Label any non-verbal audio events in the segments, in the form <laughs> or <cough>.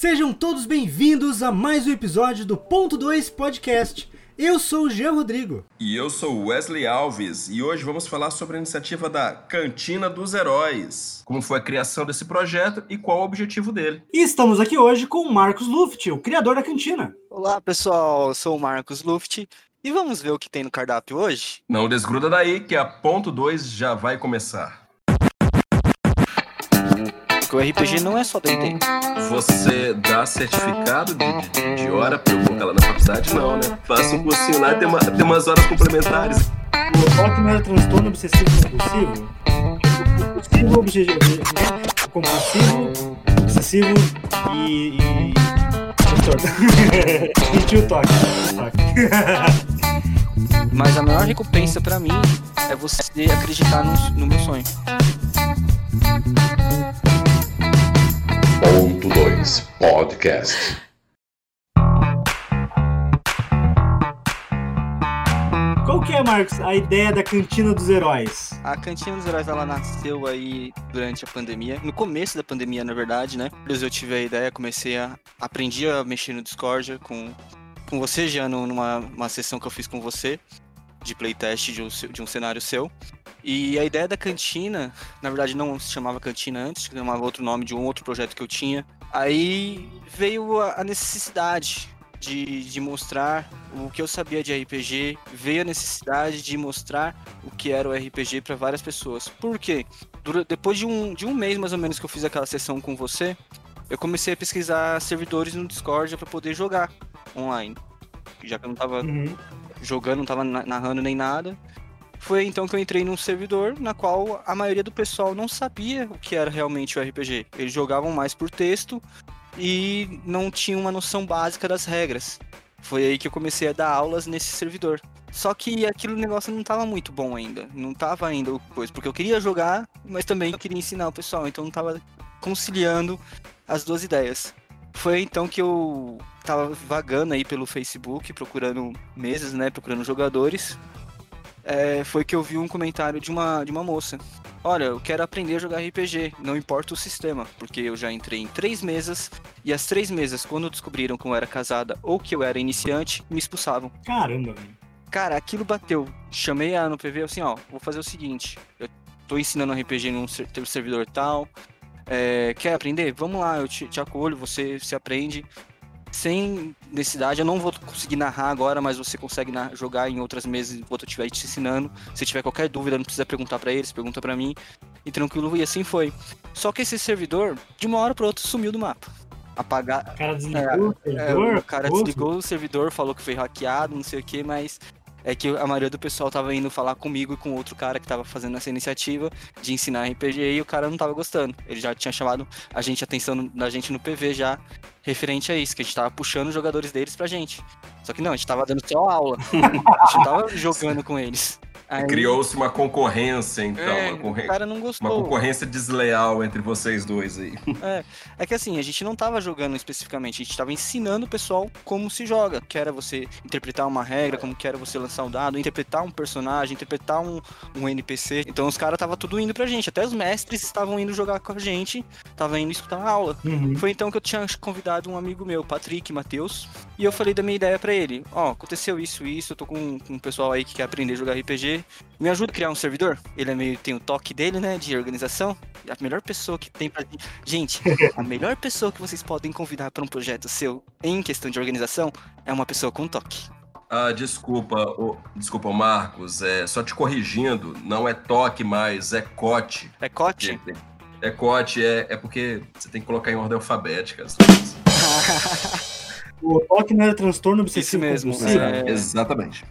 Sejam todos bem-vindos a mais um episódio do Ponto 2 Podcast. Eu sou o Jean Rodrigo. E eu sou Wesley Alves e hoje vamos falar sobre a iniciativa da Cantina dos Heróis. Como foi a criação desse projeto e qual o objetivo dele. E estamos aqui hoje com o Marcos Luft, o criador da cantina. Olá pessoal, eu sou o Marcos Luft e vamos ver o que tem no cardápio hoje? Não desgruda daí que a ponto 2 já vai começar. Porque o RPG não é só D&D. Você dá certificado de, de, de hora pra eu colocar lá na faculdade? Não, né? Faça um cursinho lá, tem, uma, tem umas horas complementares. O toque não era transtorno obsessivo compulsivo? Compulsivo, obsessivo, compulsivo, obsessivo e... e... transtorno. Sentiu o toque. Mas a maior recompensa pra mim é você acreditar no, no meu sonho. Ponto 2 Podcast. Qual que é, Marcos, a ideia da Cantina dos Heróis? A Cantina dos Heróis ela nasceu aí durante a pandemia, no começo da pandemia, na verdade, né? Eu tive a ideia, comecei a aprendi a mexer no Discord com com você já numa uma sessão que eu fiz com você de playtest de um, de um cenário seu. E a ideia da cantina, na verdade não se chamava cantina antes, chamava outro nome de um outro projeto que eu tinha. Aí veio a necessidade de, de mostrar o que eu sabia de RPG, veio a necessidade de mostrar o que era o RPG para várias pessoas. Por quê? Depois de um, de um mês mais ou menos que eu fiz aquela sessão com você, eu comecei a pesquisar servidores no Discord para poder jogar online. Já que eu não tava uhum. Jogando, não tava narrando nem nada. Foi então que eu entrei num servidor na qual a maioria do pessoal não sabia o que era realmente o RPG. Eles jogavam mais por texto e não tinham uma noção básica das regras. Foi aí que eu comecei a dar aulas nesse servidor. Só que aquilo negócio não tava muito bom ainda. Não tava ainda coisa. Porque eu queria jogar, mas também queria ensinar o pessoal. Então não tava conciliando as duas ideias. Foi então que eu tava vagando aí pelo Facebook, procurando mesas, né? Procurando jogadores é, foi que eu vi um comentário de uma, de uma moça. Olha, eu quero aprender a jogar RPG, não importa o sistema, porque eu já entrei em três mesas e as três mesas, quando descobriram que eu era casada ou que eu era iniciante, me expulsavam. Caramba, velho. Cara, aquilo bateu. Chamei a no PV assim, ó, vou fazer o seguinte, eu tô ensinando RPG num servidor tal, é, quer aprender? Vamos lá, eu te, te acolho, você se aprende sem necessidade. Eu não vou conseguir narrar agora, mas você consegue jogar em outras mesas enquanto eu estiver te ensinando. Se tiver qualquer dúvida, não precisa perguntar para eles, pergunta para mim. E tranquilo, e assim foi. Só que esse servidor, de uma hora para outra, sumiu do mapa. Apagar. O cara desligou é, o servidor? É, o cara desligou o servidor, falou que foi hackeado, não sei o que, mas é que a maioria do pessoal tava indo falar comigo e com outro cara que tava fazendo essa iniciativa de ensinar RPG e o cara não tava gostando. Ele já tinha chamado a gente a atenção da gente no PV já referente a isso, que a gente tava puxando os jogadores deles pra gente. Só que não, a gente tava dando só aula. a gente não tava jogando com eles. Aí... Criou-se uma concorrência, então. É, uma, o cara não gostou. uma concorrência desleal entre vocês dois aí. <laughs> É, é que assim, a gente não tava jogando especificamente, a gente tava ensinando o pessoal como se joga. Que era você interpretar uma regra, como que era você lançar um dado, interpretar um personagem, interpretar um, um NPC. Então os caras tava tudo indo pra gente. Até os mestres estavam indo jogar com a gente, tava indo escutar a aula. Uhum. Foi então que eu tinha convidado um amigo meu, Patrick Matheus, e eu falei da minha ideia para ele. Ó, oh, aconteceu isso, isso, eu tô com, com um pessoal aí que quer aprender a jogar RPG me ajuda a criar um servidor? Ele é meio tem o toque dele, né, de organização. A melhor pessoa que tem pra gente, a melhor pessoa que vocês podem convidar para um projeto seu em questão de organização é uma pessoa com toque. Ah, desculpa, oh, desculpa, Marcos. É só te corrigindo, não é toque mais, é cote. É cote? É cote, é, é porque você tem que colocar em ordem alfabética. <laughs> o toque não é transtorno obsessivo Isso mesmo. É... Exatamente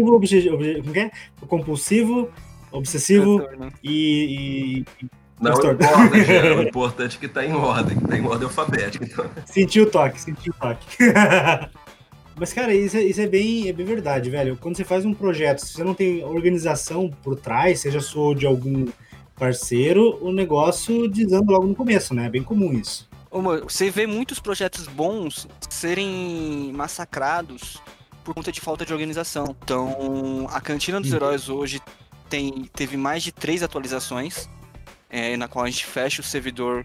compulsivo, obsessivo, como é? compulsivo, obsessivo e, e, não importa, o <laughs> importante é que tá em ordem, tá em ordem alfabética. Então. Sentiu o toque, sentiu o toque. <laughs> Mas, cara, isso é, isso é, bem, é bem verdade, velho. Quando você faz um projeto, se você não tem organização por trás, seja sua de algum parceiro, o negócio desanda logo no começo, né? É bem comum isso. Você vê muitos projetos bons serem massacrados por conta de falta de organização. Então, a Cantina dos uhum. Heróis hoje tem, teve mais de três atualizações, é, na qual a gente fecha o servidor,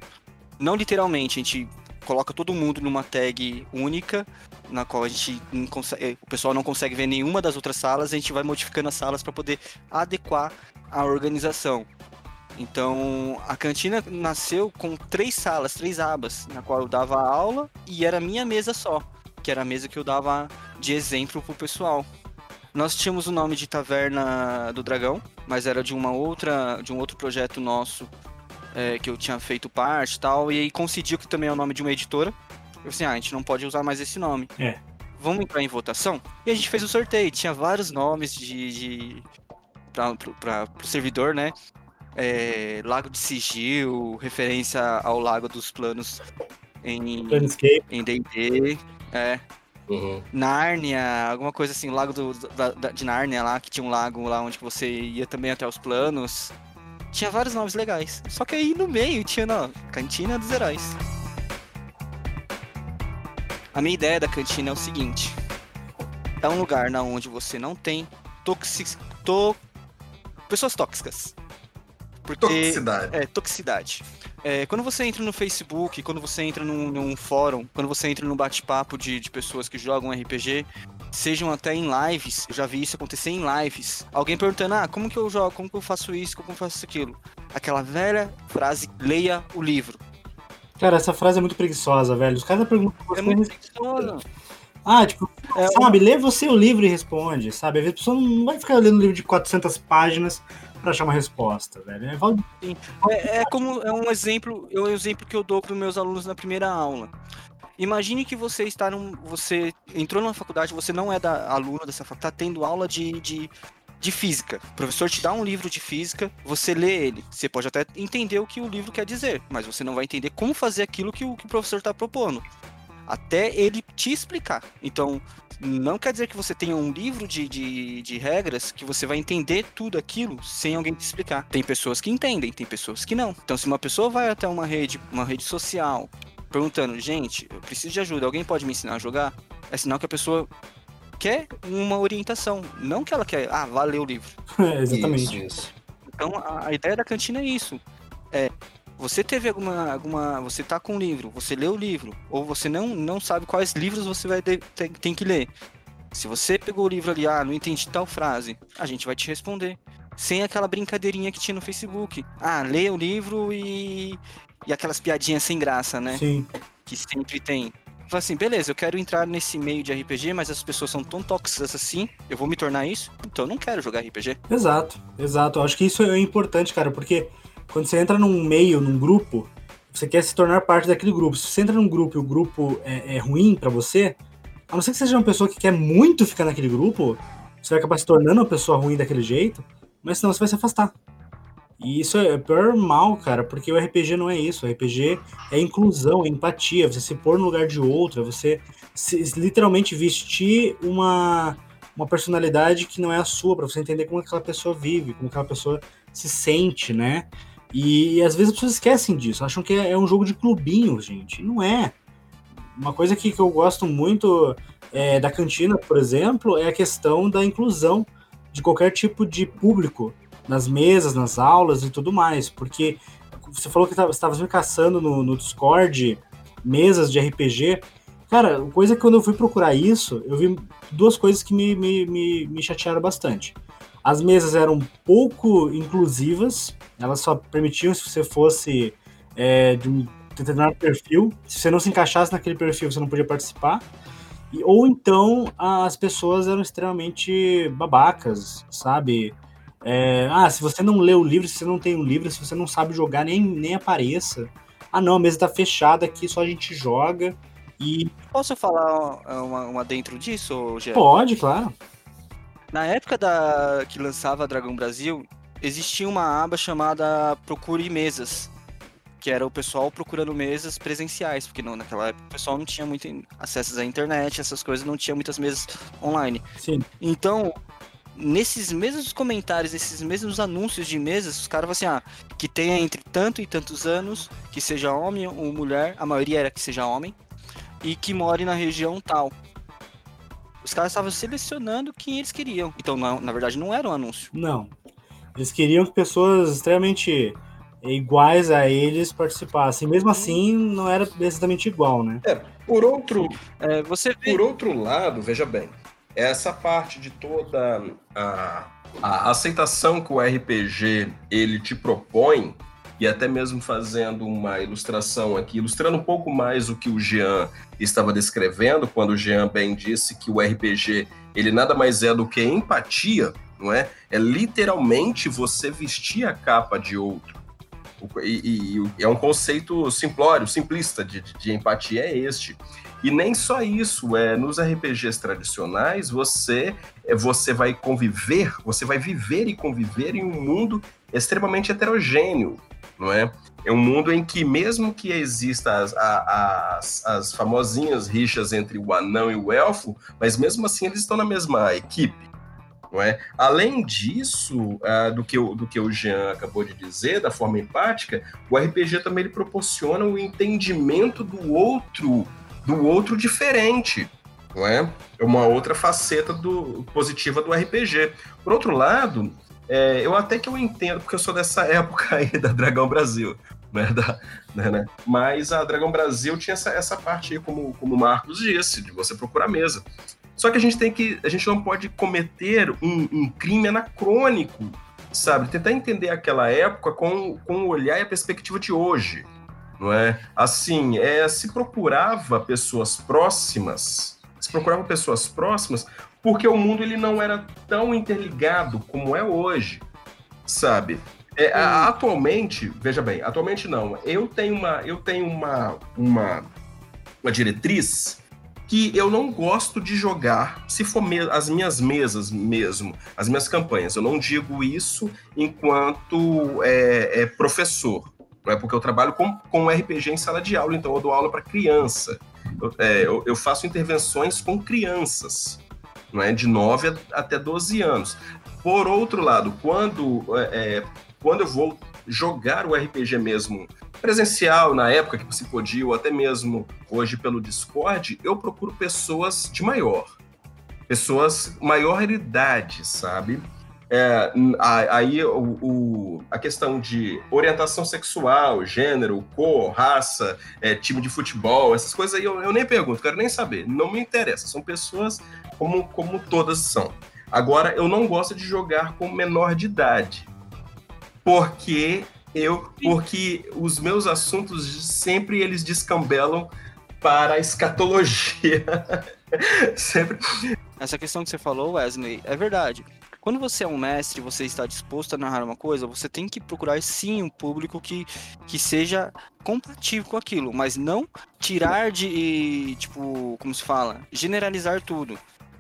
não literalmente, a gente coloca todo mundo numa tag única, na qual a gente consegue, o pessoal não consegue ver nenhuma das outras salas, a gente vai modificando as salas para poder adequar a organização. Então, a cantina nasceu com três salas, três abas, na qual eu dava aula e era minha mesa só, que era a mesa que eu dava de exemplo pro pessoal. Nós tínhamos o nome de Taverna do Dragão, mas era de uma outra, de um outro projeto nosso é, que eu tinha feito parte e tal, e aí coincidiu que também é o nome de uma editora. Eu assim, ah, a gente não pode usar mais esse nome. É. Vamos entrar em votação? E a gente fez o sorteio, tinha vários nomes de, de para o servidor, né? É, Lago de Sigil, referência ao Lago dos Planos em D&D, é, Uhum. Nárnia, alguma coisa assim, o Lago do, da- da- de Nárnia lá, que tinha um lago lá onde você ia também até os planos. Tinha vários nomes legais. Só que aí no meio tinha, não, Cantina dos Heróis. A minha ideia da cantina é o seguinte: é um lugar na onde você não tem toxic... to... pessoas tóxicas. Porque Toxicidade. é, toxicidade. É, quando você entra no Facebook, quando você entra num, num fórum, quando você entra num bate-papo de, de pessoas que jogam RPG, sejam até em lives, eu já vi isso acontecer em lives. Alguém perguntando, ah, como que eu jogo, como que eu faço isso, como que eu faço aquilo. Aquela velha frase, leia o livro. Cara, essa frase é muito preguiçosa, velho. Os caras perguntam É você. muito preguiçoso. Ah, tipo, É, sabe, lê você o livro e responde, sabe? A pessoa não vai ficar lendo um livro de 400 páginas pra achar uma resposta, velho. É, É, é como é um exemplo, é um exemplo que eu dou para meus alunos na primeira aula. Imagine que você está num, você entrou numa faculdade, você não é da aluno dessa faculdade, está tendo aula de, de, de física. O professor te dá um livro de física, você lê ele. Você pode até entender o que o livro quer dizer, mas você não vai entender como fazer aquilo que o, que o professor está propondo. Até ele te explicar. Então, não quer dizer que você tenha um livro de, de, de regras que você vai entender tudo aquilo sem alguém te explicar. Tem pessoas que entendem, tem pessoas que não. Então, se uma pessoa vai até uma rede, uma rede social, perguntando, gente, eu preciso de ajuda, alguém pode me ensinar a jogar? É sinal que a pessoa quer uma orientação, não que ela quer, ah, vá ler o livro. <laughs> É, exatamente. Isso, isso. Então, a, a ideia da cantina é isso. É, você teve alguma, alguma, você tá com um livro, você leu o livro, ou você não, não sabe quais livros você vai ter, tem, tem que ler. Se você pegou o livro ali, ah, não entendi tal frase, a gente vai te responder. Sem aquela brincadeirinha que tinha no Facebook. Ah, leia o livro e. E aquelas piadinhas sem graça, né? Sim. que sempre tem. Fala assim, beleza, eu quero entrar nesse meio de RPG, mas as pessoas são tão tóxicas assim, eu vou me tornar isso, então eu não quero jogar RPG. Exato, exato. Eu acho que isso é importante, cara, porque quando você entra num meio, num grupo, você quer se tornar parte daquele grupo. Se você entra num grupo e o grupo é, é ruim pra você, a não ser que seja uma pessoa que quer muito ficar naquele grupo, você vai acabar se tornando uma pessoa ruim daquele jeito, mas senão você vai se afastar. E isso é o pior mal, cara, porque o RPG não é isso. O RPG é inclusão, é empatia, você se pôr no lugar de outro, é você se- literalmente vestir uma, uma personalidade que não é a sua, pra você entender como aquela pessoa vive, como aquela pessoa se sente, né? E, às vezes as pessoas esquecem disso, acham que é, é um jogo de clubinho, gente. E não é. Uma coisa que, que eu gosto muito é, da cantina, por exemplo, é a questão da inclusão de qualquer tipo de público nas mesas, nas aulas e tudo mais. Porque você falou que estava me caçando no, no Discord mesas de RPG. Cara, coisa que quando eu fui procurar isso, eu vi duas coisas que me, me, me, me chatearam bastante. As mesas eram pouco inclusivas, elas só permitiam se você fosse é, de um determinado perfil. Se você não se encaixasse naquele perfil, você não podia participar. E- ou então as pessoas eram extremamente babacas, sabe? É, ah, se você não lê o livro, se você não tem um livro, se você não sabe jogar, nem, nem apareça. Ah, não, a mesa tá fechada aqui, só a gente joga. E Posso falar ó, uma, uma dentro disso, Gé? pode, claro. Na época da que lançava Dragão Brasil, existia uma aba chamada Procure Mesas, que era o pessoal procurando mesas presenciais, porque não, naquela época o pessoal não tinha muito acesso à internet, essas coisas, não tinha muitas mesas online. Sim. Então, nesses mesmos comentários, nesses mesmos anúncios de mesas, os caras falam assim, ah, que tenha entre tanto e tantos anos, que seja homem ou mulher, a maioria era que seja homem, e que more na região tal. Os caras estavam selecionando quem eles queriam. Então, não- na verdade, não era um anúncio. Não. Eles queriam que pessoas extremamente iguais a eles participassem. Mesmo assim, não era exatamente igual, né? É, por outro, É, você vê. por outro lado, veja bem, essa parte de toda a, a aceitação que o RPG ele te propõe, e até mesmo fazendo uma ilustração aqui, ilustrando um pouco mais o que o Jean estava descrevendo, quando o Jean bem disse que o RPG ele nada mais é do que empatia, não é? É literalmente você vestir a capa de outro. E, e- e é um conceito simplório, simplista de, de- empatia é este. E nem só isso, é nos RPGs tradicionais você é, você vai conviver, você vai viver e conviver em um mundo extremamente heterogêneo, não é? É um mundo em que mesmo que exista as, as, as famosinhas rixas entre o anão e o elfo, mas mesmo assim eles estão na mesma equipe. Não é? Além disso, ah, do, que o, do que o Jean acabou de dizer, da forma empática, o RPG também ele proporciona o entendimento do outro, do outro diferente, não é? É uma outra faceta do, positiva do RPG. Por outro lado, é, eu até que eu entendo, porque eu sou dessa <laughs> época aí da Dragão Brasil, né? Da, né, né? Mas a Dragão Brasil tinha essa, essa parte aí, como, como o Marcos disse, de você procurar mesa. Só que a gente tem que. A gente não pode cometer um, um crime anacrônico, sabe? Tentar entender aquela época com, com o olhar e a perspectiva de hoje. Não é? Assim, é, se procurava pessoas próximas, se procurava pessoas próximas, porque o mundo ele não era tão interligado como é hoje, sabe? É, a- atualmente, veja bem, atualmente não. Eu tenho uma, eu tenho uma, uma, uma diretriz que eu não gosto de jogar, se for as minhas mesas mesmo, as minhas campanhas. Eu não digo isso enquanto é, é professor, não é porque eu trabalho com, com RPG em sala de aula, então eu dou aula para criança. Eu, é, eu- eu faço intervenções com crianças, não é de 9 a- até 12 anos. Por outro lado, quando, é, é, quando eu vou jogar o RPG mesmo presencial, na época que se podia, ou até mesmo hoje pelo Discord, eu procuro pessoas de maior. Pessoas maior idade, sabe? É, aí o, o- a questão de orientação sexual, gênero, cor, raça, é, time de futebol, essas coisas aí eu, eu nem pergunto, quero nem saber, não me interessa. São pessoas como, como todas são. Agora, eu não gosto de jogar com menor de idade. Porque eu, porque os meus assuntos sempre eles descambelam para a escatologia. <laughs> sempre. Essa questão que você falou, Wesley, é verdade. Quando você é um mestre, você está disposto a narrar uma coisa, você tem que procurar sim um público que, que seja compatível com aquilo, mas não tirar de, tipo, como se fala, generalizar tudo.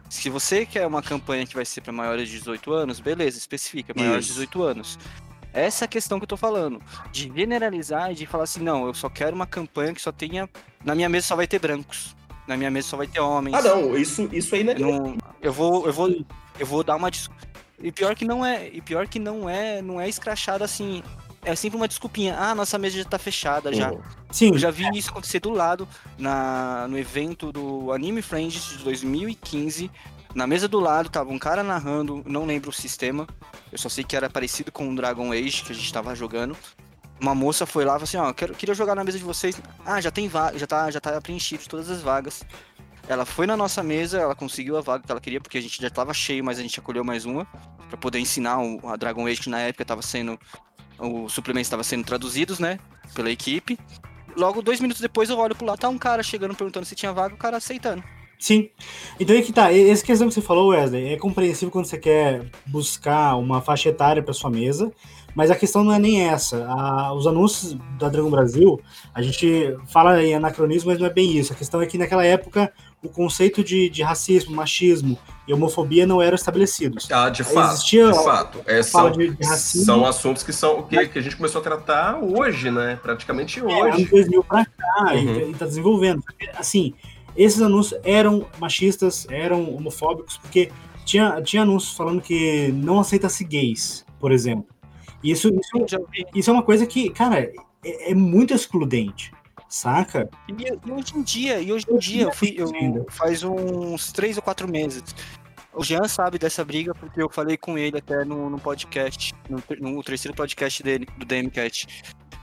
Se você quer uma campanha que vai ser para maiores de 18 anos, beleza, especifica, maiores de Isso. 18 anos. Essa é a questão que eu tô falando. De generalizar e de falar assim, não, eu só quero uma campanha que só tenha. Na minha mesa só vai ter brancos. Na minha mesa só vai ter homens. Ah, não, isso, isso aí não é. Eu, não- eu vou, eu vou, eu vou dar uma e pior que não é, e pior que não é, não é escrachado assim. É sempre uma desculpinha. Ah, nossa mesa já tá fechada já. Sim, Eu já vi isso acontecer do lado na, no evento do Anime Friends de 2015. Na mesa do lado tava um cara narrando, não lembro o sistema. Eu só sei que era parecido com o Dragon Age que a gente tava jogando. Uma moça foi lá e falou assim, ó, quero, queria jogar na mesa de vocês. Ah, já tem vaga, já tá, já tá preenchido todas as vagas. Ela foi na nossa mesa, ela conseguiu a vaga que ela queria, porque a gente já tava cheio, mas a gente acolheu mais uma. Pra poder ensinar o, a Dragon Age, que na época tava sendo. Os suplementos estavam sendo traduzidos, né? Pela equipe. Logo, dois minutos depois, eu olho pro lado, tá um cara chegando perguntando se tinha vaga, o cara aceitando. Sim. Então aí que tá. E- Essa questão que você falou, Wesley, é compreensível quando você quer buscar uma faixa etária para sua mesa, mas a questão não é nem essa. A- os anúncios da Dragon Brasil, a gente fala em anacronismo, mas não é bem isso. A questão é que naquela época o conceito de, de racismo, machismo e homofobia não eram estabelecidos. Ah, de fato. Existia- de fato. É, são, de- de racismo. são assuntos que são que, que a gente começou a tratar hoje, né? Praticamente É, hoje. anos 2000 pra cá, Uhum. e, tá desenvolvendo. Assim, esses anúncios eram machistas, eram homofóbicos, porque tinha, tinha anúncios falando que não aceita-se gays, por exemplo. E Isso, isso, isso é uma coisa que, cara, é, é muito excludente, saca? E, e hoje em dia, e hoje em dia, eu fui, eu, Ainda. faz uns três ou quatro meses. O Jean sabe dessa briga porque eu falei com ele até no, no podcast, no, no terceiro podcast dele, do DMCat,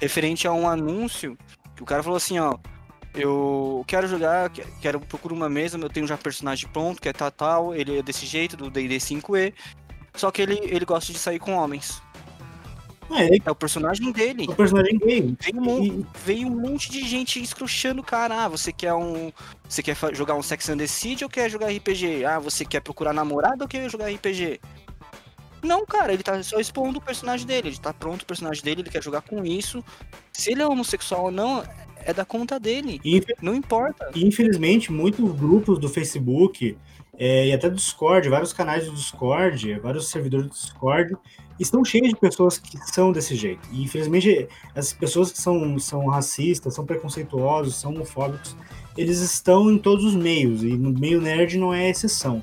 referente a um anúncio que o cara falou assim, ó, eu quero jogar, quero procurar uma mesa, eu tenho já personagem pronto, que é tal, tal, ele é desse jeito, do D&D 5e, só que ele, ele gosta de sair com homens. É, É o personagem dele. o personagem gay. Veio um, veio um monte de gente escruchando o cara. Ah, você quer um. Você quer jogar um Sex and the City ou quer jogar RPG? Ah, você quer procurar namorado ou quer jogar RPG? Não, cara, ele tá só expondo o personagem dele. Ele tá pronto o personagem dele, ele quer jogar com isso. Se ele é homossexual ou não, é da conta dele. Não importa. Infelizmente, muitos grupos do Facebook é, e até do Discord, vários canais do Discord, vários servidores do Discord, estão cheios de pessoas que são desse jeito. E, infelizmente, as pessoas que são, são racistas, são preconceituosos, são homofóbicos, eles estão em todos os meios, e no meio nerd não é exceção.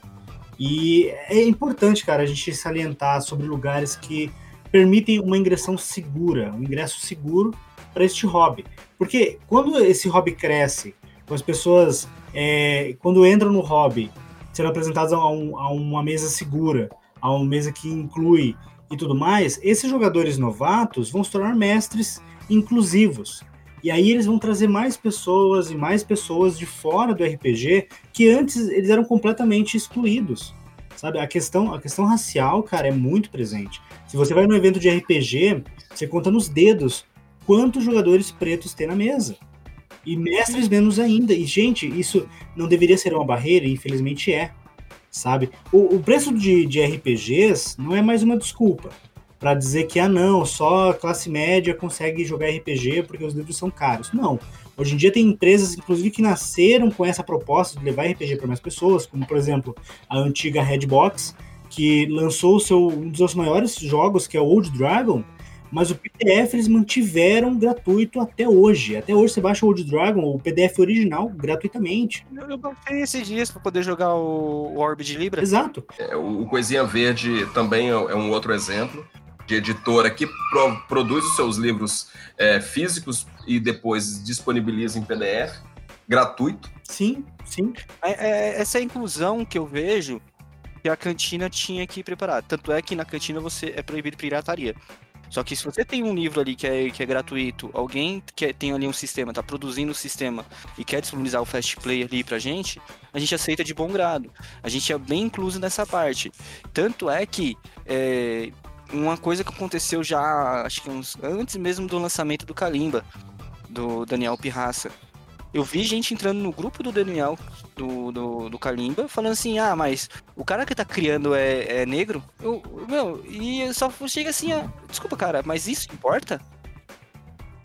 E é importante, cara, a gente salientar sobre lugares que permitem uma ingressão segura, um ingresso seguro para este hobby. Porque quando esse hobby cresce, quando as pessoas, é, quando entram no hobby, sendo apresentadas a, um- a uma mesa segura, a uma mesa que inclui e tudo mais, esses jogadores novatos vão se tornar mestres inclusivos. E aí eles vão trazer mais pessoas e mais pessoas de fora do RPG que antes eles eram completamente excluídos. Sabe, a questão, a questão racial, cara, é muito presente. Se você vai no evento de RPG, você conta nos dedos quantos jogadores pretos tem na mesa. E mestres menos ainda. E, gente, isso não deveria ser uma barreira, e infelizmente é. Sabe? O, o preço de, de RPGs não é mais uma desculpa para dizer que, ah, não, só a classe média consegue jogar RPG porque os livros são caros. Não. Hoje em dia tem empresas, inclusive, que nasceram com essa proposta de levar RPG para mais pessoas, como, por exemplo, a antiga Redbox, que lançou seu, um dos seus maiores jogos, que é o Old Dragon, mas o PDF eles mantiveram gratuito até hoje. Até hoje você baixa o Old Dragon, o PDF original, gratuitamente. Eu, eu baixei esses dias pra poder jogar o, o Orb de Libra. Exato. É, o o Coisinha Verde também é é um outro exemplo de editora que pro- produz os seus livros é, físicos e depois disponibiliza em PDF, gratuito. Sim, sim. É, é- essa é a inclusão que eu vejo que a cantina tinha que preparar. Tanto é que na cantina você é proibido pirataria. Só que se você tem um livro ali que é, que é gratuito, alguém que tem ali um sistema, tá produzindo o sistema e quer disponibilizar o Fast Play ali pra gente, a gente aceita de bom grado. A gente é bem incluso nessa parte. Tanto é que é, uma coisa que aconteceu já, acho que uns, antes mesmo do lançamento do Kalimba, do Daniel Pirraça. Eu vi gente entrando no grupo do Daniel, do, do, do Kalimba, falando assim, ah, mas o cara que tá criando é, é negro? Eu, meu, e eu só chega assim, ah, desculpa, cara, mas isso importa?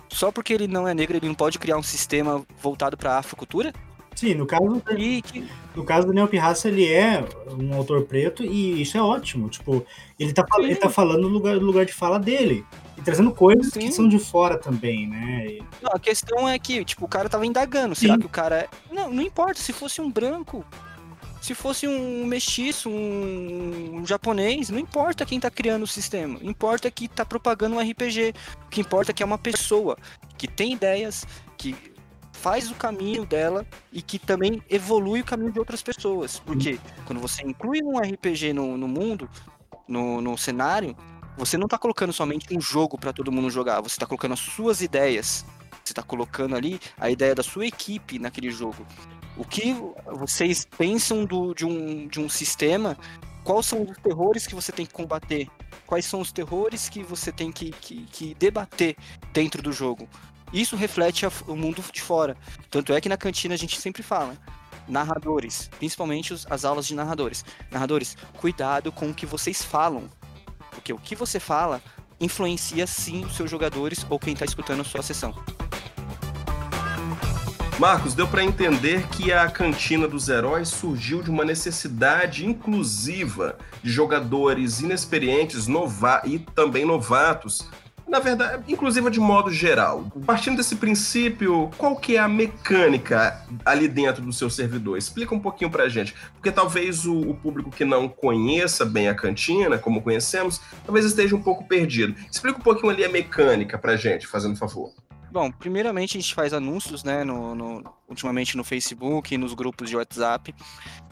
Só porque ele não é negro, ele não pode criar um sistema voltado pra afrocultura? Sim, no caso, E que, no caso do Daniel Pirraça, ele é um autor preto e isso é ótimo. Tipo, ele tá, Sim. ele tá falando no lugar, lugar de fala dele. E trazendo coisas que Sim. são de fora também, né? E- não, a questão é que, tipo, o cara tava indagando, será Sim. que o cara é... Não, não importa, se fosse um branco, se fosse um mestiço, um, um japonês, não importa quem tá criando o sistema, importa que tá propagando um RPG, o que importa é que é uma pessoa que tem ideias, que faz o caminho dela e que também evolui o caminho de outras pessoas. Porque quando você inclui um RPG no, no mundo, no, no cenário, você não tá colocando somente um jogo para todo mundo jogar, você tá colocando as suas ideias. Você tá colocando ali a ideia da sua equipe naquele jogo. O que vocês pensam do, de, um, de um sistema? Quais são os terrores que você tem que combater? Quais são os terrores que você tem que, que, que debater dentro do jogo? Isso reflete a- o mundo de fora. Tanto é que na cantina a gente sempre fala. Narradores, principalmente os- as aulas de narradores. Narradores, cuidado com o que vocês falam. Porque o que você fala influencia sim os seus jogadores ou quem está escutando a sua sessão. Marcos, deu para entender que a Cantina dos Heróis surgiu de uma necessidade inclusiva de jogadores inexperientes e também novatos. Na verdade, inclusiva de modo geral. Partindo desse princípio, qual que é a mecânica ali dentro do seu servidor? Explica um pouquinho pra gente. Porque talvez o, o público que não conheça bem a cantina, como conhecemos, talvez esteja um pouco perdido. Explica um pouquinho ali a mecânica pra gente, fazendo favor. Bom, primeiramente a gente faz anúncios, né, no, no, ultimamente no Facebook nos grupos de WhatsApp.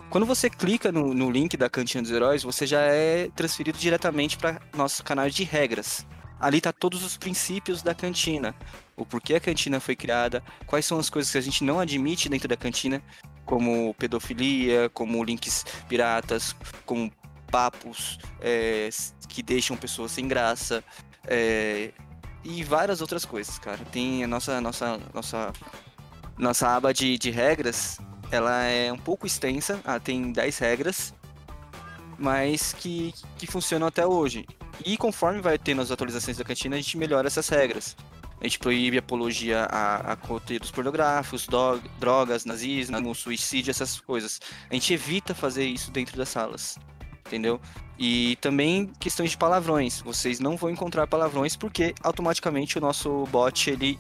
Quando você clica no, no link da Cantina dos Heróis, você já é transferido diretamente para nosso canal de regras. Ali tá todos os princípios da cantina, o porquê a cantina foi criada, quais são as coisas que a gente não admite dentro da cantina, como pedofilia, como links piratas, como papos é, que deixam pessoas sem graça, é, e várias outras coisas, cara. Tem a nossa, nossa, nossa, nossa aba de, de regras, ela é um pouco extensa, ela tem 10 regras, mas que, que funcionam até hoje. E conforme vai tendo as atualizações da cantina, a gente melhora essas regras. A gente proíbe apologia a, a conteúdos pornográficos, do, drogas, nazismo, suicídio, essas coisas. A gente evita fazer isso dentro das salas, entendeu? E também questões de palavrões. Vocês não vão encontrar palavrões porque automaticamente o nosso bot ele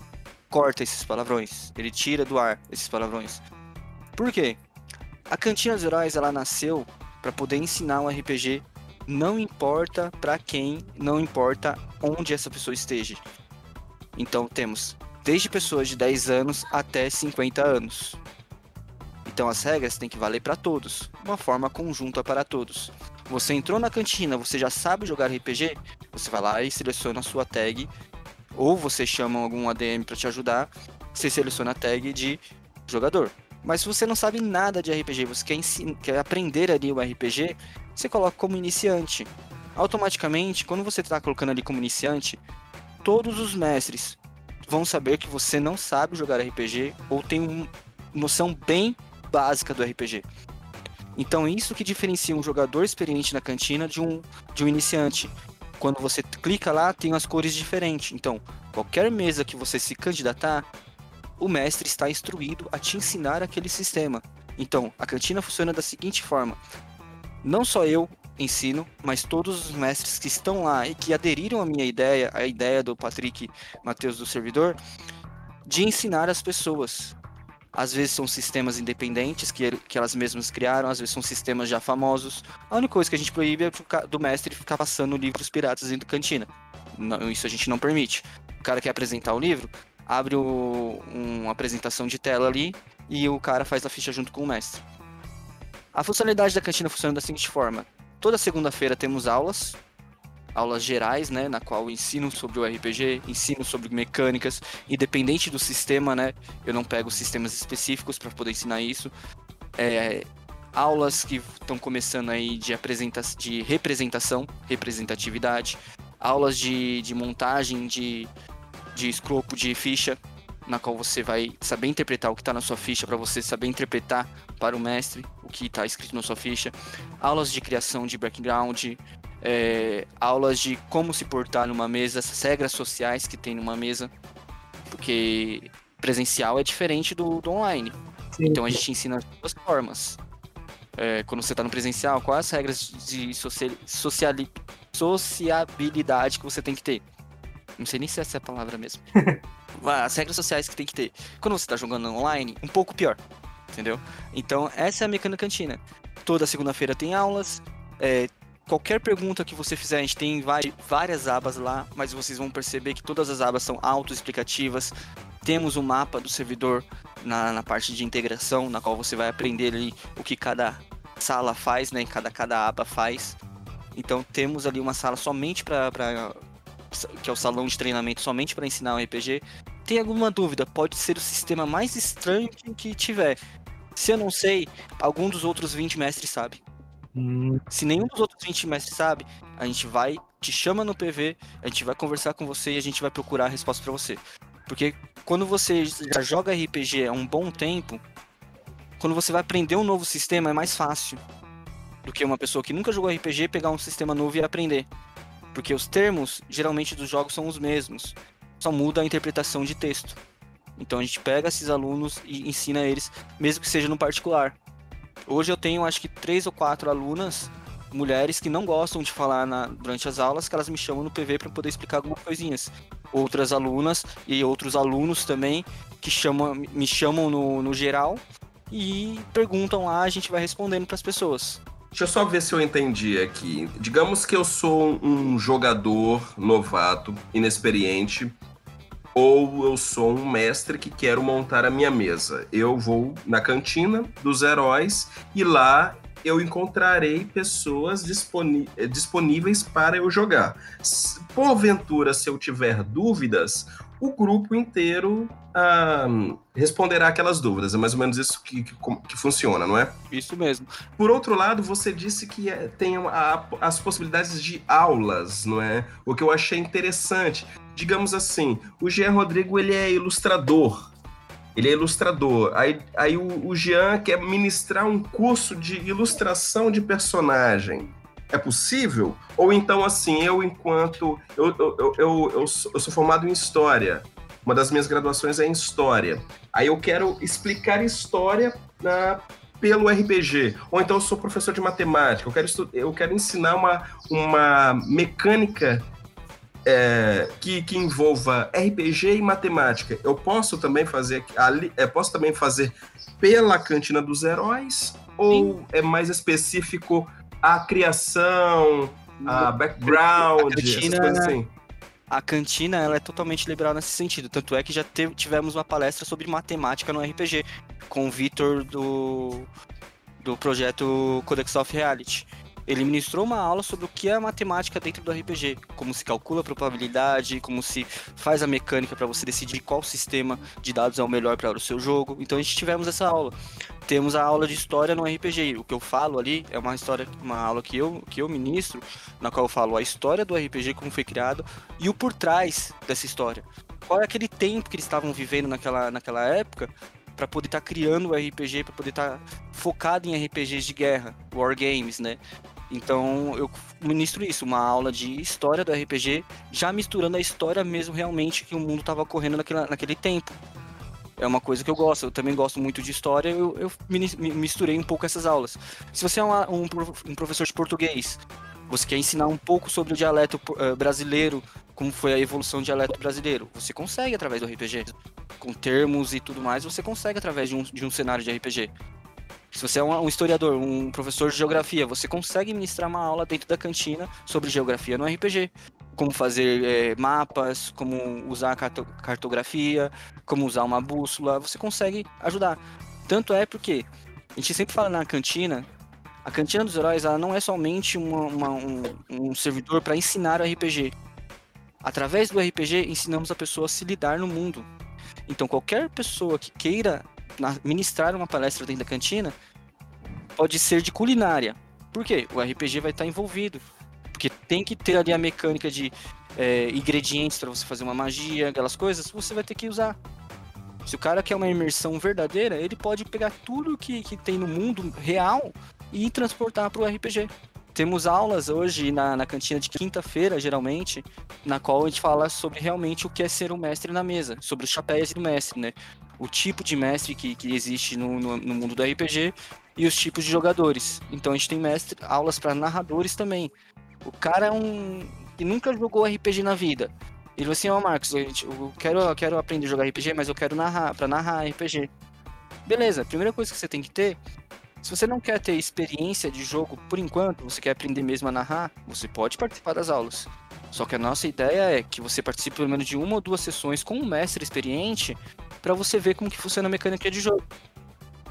corta esses palavrões, ele tira do ar esses palavrões. Por quê? A Cantina dos Heróis ela nasceu para poder ensinar um RPG, não importa para quem, não importa onde essa pessoa esteja. Então temos desde pessoas de 10 anos até 50 anos. Então as regras têm que valer para todos, uma forma conjunta para todos. Você entrou na cantina, você já sabe jogar RPG, você vai lá e seleciona a sua tag, ou você chama algum ADM para te ajudar, você seleciona a tag de jogador. Mas se você não sabe nada de RPG, você quer, quer aprender ali o RPG, você coloca como iniciante. Automaticamente, quando você está colocando ali como iniciante, todos os mestres vão saber que você não sabe jogar RPG ou tem uma noção bem básica do RPG. Então, isso que diferencia um jogador experiente na cantina de um, de um iniciante. Quando você clica lá, tem as cores diferentes. Então, qualquer mesa que você se candidatar, o mestre está instruído a te ensinar aquele sistema. Então, a cantina funciona da seguinte forma: não só eu ensino, mas todos os mestres que estão lá e que aderiram à minha ideia, a ideia do Patrick Matheus do servidor, de ensinar as pessoas. Às vezes são sistemas independentes que, que elas mesmas criaram, às vezes são sistemas já famosos. A única coisa que a gente proíbe é do mestre ficar passando livros piratas dentro da cantina. Não, isso a gente não permite. O cara quer apresentar o livro, abre o, uma apresentação de tela ali e o cara faz a ficha junto com o mestre. A funcionalidade da cantina funciona da seguinte forma: toda segunda-feira temos aulas, aulas gerais, né, na qual ensino sobre o RPG, ensino sobre mecânicas, independente do sistema, né, eu não pego sistemas específicos para poder ensinar isso. É, aulas que estão começando aí de, apresenta de representação, representatividade, aulas de, de montagem de, de escopo de ficha, na qual você vai saber interpretar o que está na sua ficha para você saber interpretar para o mestre o que está escrito na sua ficha, aulas de criação de background, é, aulas de como se portar numa mesa, essas regras sociais que tem numa mesa, porque presencial é diferente do, do online. Sim. Então a gente ensina as duas formas. É, quando você está no presencial, quais as regras de social, sociali, sociabilidade que você tem que ter? Não sei nem se essa é a palavra mesmo. <laughs> as regras sociais que tem que ter. Quando você está jogando online, um pouco pior. Entendeu? Então, essa é a mecânica cantina. Toda segunda-feira tem aulas, é, Qualquer pergunta que você fizer, a gente tem várias abas lá, mas vocês vão perceber que todas as abas são autoexplicativas. Temos um mapa do servidor na, na parte de integração, na qual você vai aprender ali o que cada sala faz, né? Cada, cada aba faz. Então temos ali uma sala somente para que é o salão de treinamento somente para ensinar o RPG. Tem alguma dúvida? Pode ser o sistema mais estranho que tiver. Se eu não sei, algum dos outros 20 mestres sabe. Hum. Se nenhum dos outros 20 mestres sabe, a gente vai, te chama no PV, a gente vai conversar com você e a gente vai procurar a resposta para você. Porque quando você já joga RPG há um bom tempo, quando você vai aprender um novo sistema é mais fácil do que uma pessoa que nunca jogou RPG pegar um sistema novo e aprender. Porque os termos, geralmente, dos jogos são os mesmos. Só muda a interpretação de texto. Então a gente pega esses alunos e ensina eles, mesmo que seja no particular. Hoje eu tenho acho que três ou quatro alunas, mulheres, que não gostam de falar na, durante as aulas, que elas me chamam no PV para poder explicar algumas coisinhas. Outras alunas e outros alunos também que chamam, me chamam no, no geral e perguntam lá, a gente vai respondendo para as pessoas. Deixa eu só ver se eu entendi aqui. Digamos que eu sou um jogador novato, inexperiente, ou eu sou um mestre que quero montar a minha mesa. Eu vou na cantina dos heróis e lá eu encontrarei pessoas disponíveis para eu jogar. Porventura, se eu tiver dúvidas, o grupo inteiro ah, responderá aquelas dúvidas. É mais ou menos isso que, que, que, funciona, não é? Isso mesmo. Por outro lado, você disse que é, tem a, as possibilidades de aulas, não é? O que eu achei interessante. Digamos assim, o Jean Rodrigo ele é ilustrador. Ele é ilustrador. Aí, aí o, o Jean quer ministrar um curso de ilustração de personagem. É possível? Ou então, assim, eu, enquanto. Eu, eu, eu, eu, sou, eu sou formado em História. Uma das minhas graduações é em História. Aí eu quero explicar História na, pelo RPG. Ou então eu sou professor de matemática. Eu quero, eu quero ensinar uma, uma mecânica é, que, que envolva RPG e matemática. Eu posso também fazer ali, é, posso também fazer pela cantina dos heróis? Ou Sim. é mais específico a criação, a background, a cantina, essas coisas assim? A cantina ela é totalmente liberal nesse sentido. Tanto é que já teve, tivemos uma palestra sobre matemática no RPG com o Vitor do, do projeto Codex of Reality. Ele ministrou uma aula sobre o que é a matemática dentro do RPG, como se calcula a probabilidade, como se faz a mecânica para você decidir qual sistema de dados é o melhor para o seu jogo. Então a gente tivemos essa aula. Temos a aula de história no RPG. O que eu falo ali é uma história, uma aula que eu, que eu ministro, na qual eu falo a história do RPG, como foi criado, e o por trás dessa história. Qual é aquele tempo que eles estavam vivendo naquela, naquela época para poder estar tá criando o RPG, para poder estar tá focado em RPGs de guerra, wargames, né? Então eu ministro isso, uma aula de história do RPG, já misturando a história mesmo realmente que o mundo estava correndo naquele, naquele tempo. É uma coisa que eu gosto, eu também gosto muito de história, eu, eu misturei um pouco essas aulas. Se você é um, um professor de português, você quer ensinar um pouco sobre o dialeto uh, brasileiro, como foi a evolução do dialeto brasileiro, você consegue através do RPG. Com termos e tudo mais, você consegue através de um, de um cenário de RPG. Se você é um, historiador, um professor de geografia, você consegue ministrar uma aula dentro da cantina sobre geografia no RPG. Como fazer é, mapas, como usar cartografia, como usar uma bússola, você consegue ajudar. Tanto é porque a gente sempre fala na cantina, a cantina dos heróis ela não é somente uma, uma, um, um servidor para ensinar o RPG. Através do RPG, ensinamos a pessoa a se lidar no mundo. Então, qualquer pessoa que queira ministrar uma palestra dentro da cantina, pode ser de culinária. Por quê? O RPG vai estar envolvido. Porque tem que ter ali a mecânica de é, ingredientes para você fazer uma magia, aquelas coisas, você vai ter que usar. Se o cara quer uma imersão verdadeira, ele pode pegar tudo que, que tem no mundo real e transportar para o RPG. Temos aulas hoje na, na cantina de quinta-feira, geralmente, na qual a gente fala sobre realmente o que é ser um mestre na mesa, sobre os chapéus do mestre, né? O tipo de mestre que, que existe no, no, no, mundo do RPG e os tipos de jogadores. Então a gente tem mestre, aulas para narradores também. O cara é um que nunca jogou RPG na vida. Ele falou assim, ó oh, Marcos, eu quero, eu quero aprender a jogar RPG, mas eu quero narrar, para narrar RPG. Beleza, a primeira coisa que você tem que ter, se você não quer ter experiência de jogo por enquanto, você quer aprender mesmo a narrar, você pode participar das aulas. Só que a nossa ideia é que você participe pelo menos de uma ou duas sessões com um mestre experiente para você ver como que funciona a mecânica de jogo.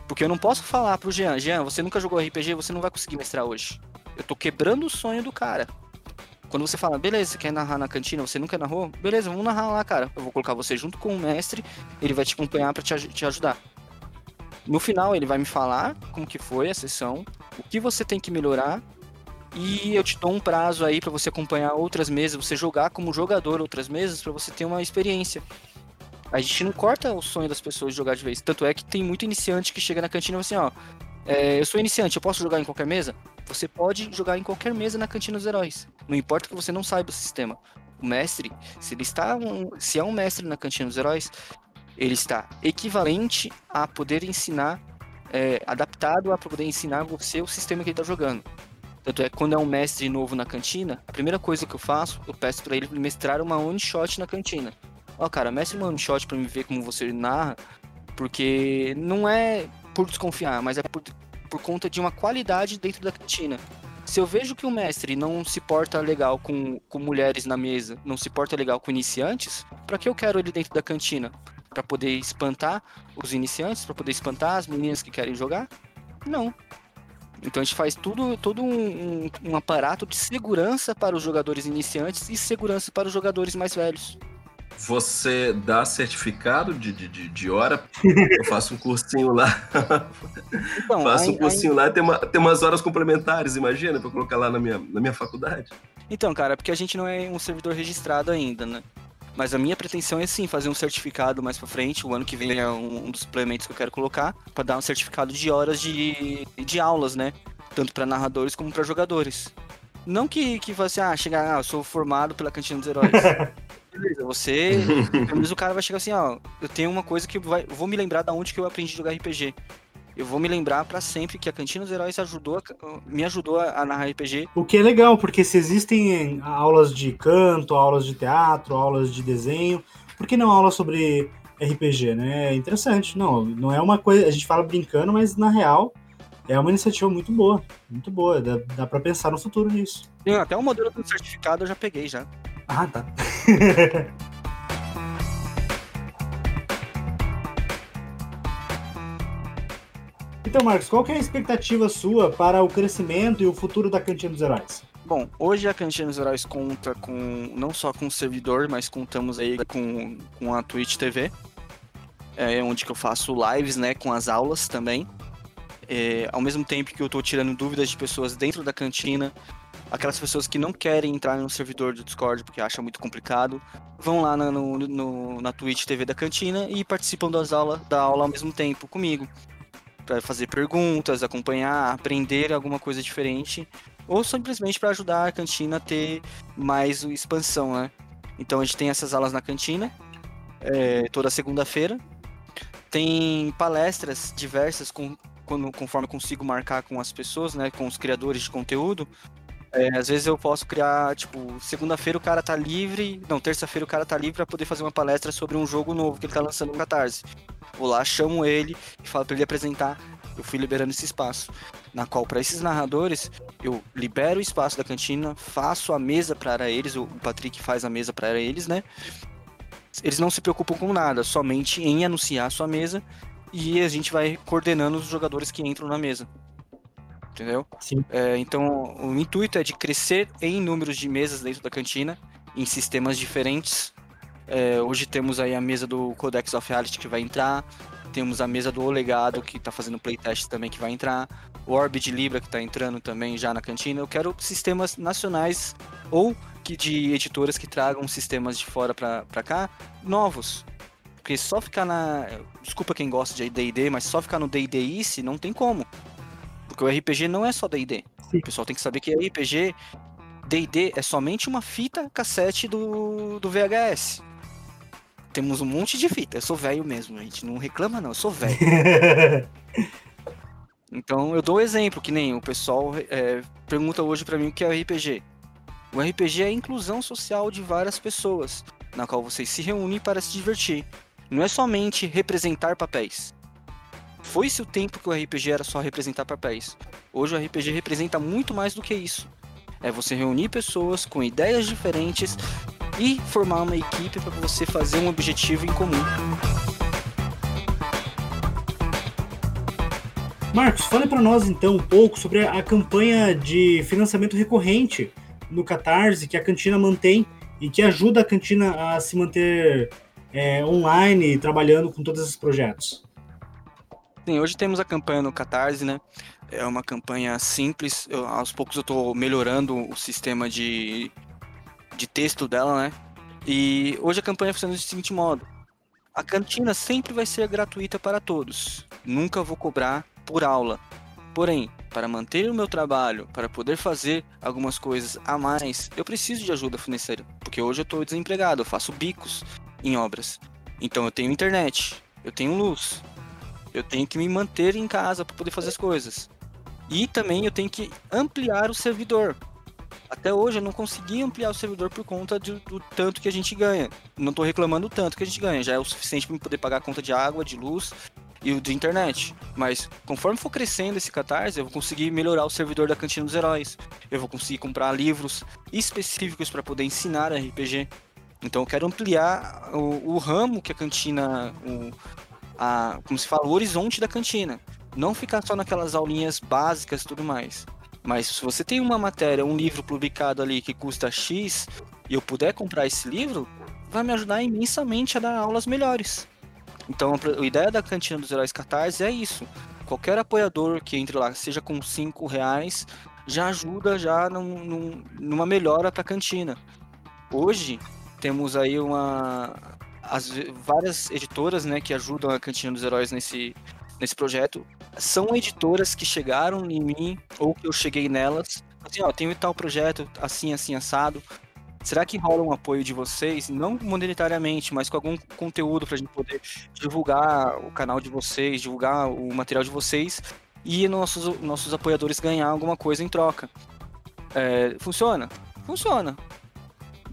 Porque eu não posso falar pro Jean, Jean, você nunca jogou RPG, você não vai conseguir mestrar hoje. Eu tô quebrando o sonho do cara. Quando você fala, beleza, você quer narrar na cantina, você nunca narrou? Beleza, vamos narrar lá, cara. Eu vou colocar você junto com o mestre, ele vai te acompanhar para te, te ajudar. No final, ele vai me falar como que foi a sessão, o que você tem que melhorar, e eu te dou um prazo aí para você acompanhar outras mesas, você jogar como jogador outras mesas para você ter uma experiência. A gente não corta o sonho das pessoas de jogar de vez. Tanto é que tem muito iniciante que chega na cantina e assim, ó. É, eu sou iniciante, eu posso jogar em qualquer mesa? Você pode jogar em qualquer mesa na cantina dos heróis. Não importa que você não saiba o sistema. O mestre, se ele está um, se é um mestre na cantina dos heróis, ele está equivalente a poder ensinar, é, adaptado a poder ensinar você o sistema que ele está jogando. Tanto é que quando é um mestre novo na cantina, a primeira coisa que eu faço, eu peço para ele mestrar uma one shot na cantina. Ó, cara, mestre um shot pra me ver como você narra, porque não é por desconfiar, mas é por, por conta de uma qualidade dentro da cantina. Se eu vejo que o mestre não se porta legal com, com mulheres na mesa, não se porta legal com iniciantes, para que eu quero ele dentro da cantina? Para poder espantar os iniciantes, para poder espantar as meninas que querem jogar? Não. Então a gente faz tudo, todo um, um, um aparato de segurança para os jogadores iniciantes e segurança para os jogadores mais velhos. Você dá certificado de, de, de, hora? Eu faço um cursinho lá. <laughs> Então, faço um cursinho aí... lá, tem, uma, tem umas horas complementares, imagina, para colocar lá na minha, na minha faculdade. Então, cara, porque a gente não é um servidor registrado ainda, né? Mas a minha pretensão é sim fazer um certificado mais para frente. O ano que vem é um, um dos suplementos que eu quero colocar para dar um certificado de horas de, de aulas, né? Tanto para narradores como para jogadores. Não que, que você, ah, chegar, ah, eu sou formado pela Cantina dos Heróis. <laughs> Você. Pelo menos o cara vai chegar assim, ó. Eu tenho uma coisa que vai, vou me lembrar da onde que eu aprendi a jogar RPG. Eu vou me lembrar para sempre que a Cantina dos Heróis ajudou, me ajudou a narrar RPG. O que é legal, porque se existem aulas de canto, aulas de teatro, aulas de desenho, por que não aulas sobre RPG, né? É interessante. Não, não é uma coisa. A gente fala brincando, mas na real é uma iniciativa muito boa. Muito boa. Dá, dá para pensar no futuro nisso. Sim, até o modelo do certificado eu já peguei já. Ah, tá. <laughs> então, Marcos, qual é a expectativa sua para o crescimento e o futuro da Cantina dos Heróis? Bom, hoje a Cantina dos Heróis conta com não só com o servidor, mas contamos aí com, com a Twitch TV, é, onde que eu faço lives, né, com as aulas também. É, ao mesmo tempo que eu estou tirando dúvidas de pessoas dentro da cantina, aquelas pessoas que não querem entrar no servidor do Discord porque acham muito complicado, vão lá na, no, no, na Twitch TV da cantina e participam das aulas, da aula ao mesmo tempo comigo. Para fazer perguntas, acompanhar, aprender alguma coisa diferente, ou simplesmente para ajudar a cantina a ter mais expansão, né? Então a gente tem essas aulas na cantina, é, toda segunda-feira. Tem palestras diversas com, quando, conforme consigo marcar com as pessoas, né, com os criadores de conteúdo, é, às vezes eu posso criar, tipo, segunda-feira o cara tá livre, não, terça-feira o cara tá livre para poder fazer uma palestra sobre um jogo novo que ele tá lançando no Catarse. Vou lá, chamo ele e falo para ele apresentar. Eu fui liberando esse espaço, na qual para esses narradores eu libero o espaço da cantina, faço a mesa para eles, o Patrick faz a mesa para eles, né? Eles não se preocupam com nada, somente em anunciar a sua mesa e a gente vai coordenando os jogadores que entram na mesa entendeu? Sim. É, então, o intuito é de crescer em números de mesas dentro da cantina, em sistemas diferentes. É, hoje temos aí a mesa do Codex of Reality que vai entrar, temos a mesa do Olegado que está fazendo playtest também que vai entrar, o Orb de Libra que está entrando também já na cantina. Eu quero sistemas nacionais ou que de editoras que tragam sistemas de fora para cá novos. Porque só ficar na. Desculpa quem gosta de DD, mas só ficar no DD East não tem como. Porque o RPG não é só D&D. O pessoal tem que saber que RPG, D&D é somente uma fita cassete do, do VHS. Temos um monte de fita. Eu sou velho mesmo, gente. Não reclama não, eu sou velho. <laughs> então eu dou exemplo, que nem o pessoal é, pergunta hoje para mim o que é RPG. O RPG é a inclusão social de várias pessoas, na qual vocês se reúnem para se divertir. Não é somente representar papéis. Foi-se o tempo que o RPG era só representar papéis. Hoje o RPG representa muito mais do que isso. É você reunir pessoas com ideias diferentes e formar uma equipe para você fazer um objetivo em comum. Marcos, fale para nós então um pouco sobre a campanha de financiamento recorrente no Catarse que a cantina mantém e que ajuda a cantina a se manter é, online trabalhando com todos esses projetos. Sim, hoje temos a campanha no Catarse, né? É uma campanha simples. Eu, aos poucos eu estou melhorando o sistema de, de texto dela, né? E hoje a campanha funciona do seguinte modo: a cantina sempre vai ser gratuita para todos. Nunca vou cobrar por aula. Porém, para manter o meu trabalho, para poder fazer algumas coisas a mais, eu preciso de ajuda financeira, porque hoje eu estou desempregado, eu faço bicos em obras. Então eu tenho internet, eu tenho luz, eu tenho que me manter em casa para poder fazer as coisas. E também eu tenho que ampliar o servidor. Até hoje eu não consegui ampliar o servidor por conta do tanto que a gente ganha. Não estou reclamando do tanto que a gente ganha, já é o suficiente para poder pagar a conta de água, de luz e de internet. Mas conforme for crescendo esse catarse, eu vou conseguir melhorar o servidor da Cantina dos Heróis. Eu vou conseguir comprar livros específicos para poder ensinar RPG. Então eu quero ampliar o, o ramo que a cantina, o, a, como se fala, o horizonte da cantina. Não ficar só naquelas aulinhas básicas e tudo mais. Mas se você tem uma matéria, um livro publicado ali que custa X, e eu puder comprar esse livro, vai me ajudar imensamente a dar aulas melhores. Então a ideia da Cantina dos Heróis Catarse é isso. Qualquer apoiador que entre lá, seja com 5 reais, já ajuda já num, num, numa melhora para a cantina. Hoje temos aí uma as várias editoras, né, que ajudam a Cantina dos Heróis nesse nesse projeto. São editoras que chegaram em mim ou que eu cheguei nelas. Assim, ó, tenho tal projeto assim assim assado. Será que rola um apoio de vocês, não monetariamente, mas com algum conteúdo para a gente poder divulgar o canal de vocês, divulgar o material de vocês e nossos, nossos apoiadores ganhar alguma coisa em troca? É, funciona? Funciona.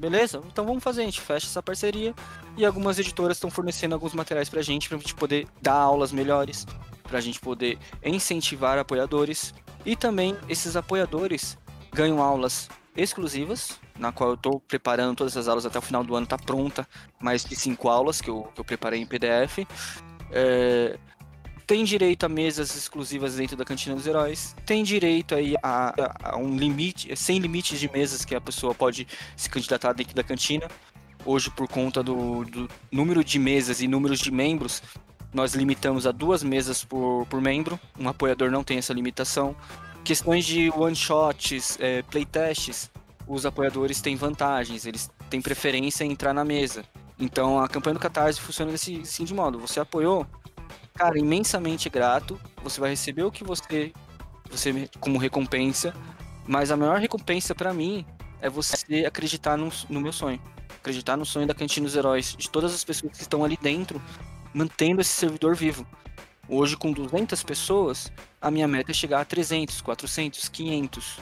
Beleza? Então vamos fazer, a gente fecha essa parceria e algumas editoras estão fornecendo alguns materiais para a gente, para a gente poder dar aulas melhores, para a gente poder incentivar apoiadores e também esses apoiadores ganham aulas exclusivas, na qual eu estou preparando todas as aulas até o final do ano, está pronta, mais de cinco aulas que eu, que eu preparei em PDF. É, tem direito a mesas exclusivas dentro da Cantina dos Heróis, tem direito aí a, a, um limite, sem limites de mesas que a pessoa pode se candidatar dentro da cantina. Hoje, por conta do, do número de mesas e números de membros, nós limitamos a duas mesas por, por membro. Um apoiador não tem essa limitação. Questões de one-shots, é, playtests, os apoiadores têm vantagens, eles têm preferência em entrar na mesa. Então a campanha do Catarse funciona desse assim de modo: você apoiou, cara, imensamente grato, você vai receber o que você, você como recompensa, mas a maior recompensa para mim é você acreditar no, no meu sonho, acreditar no sonho da Cantina dos Heróis, de todas as pessoas que estão ali dentro, mantendo esse servidor vivo. Hoje, com 200 pessoas, a minha meta é chegar a 300, 400, 500.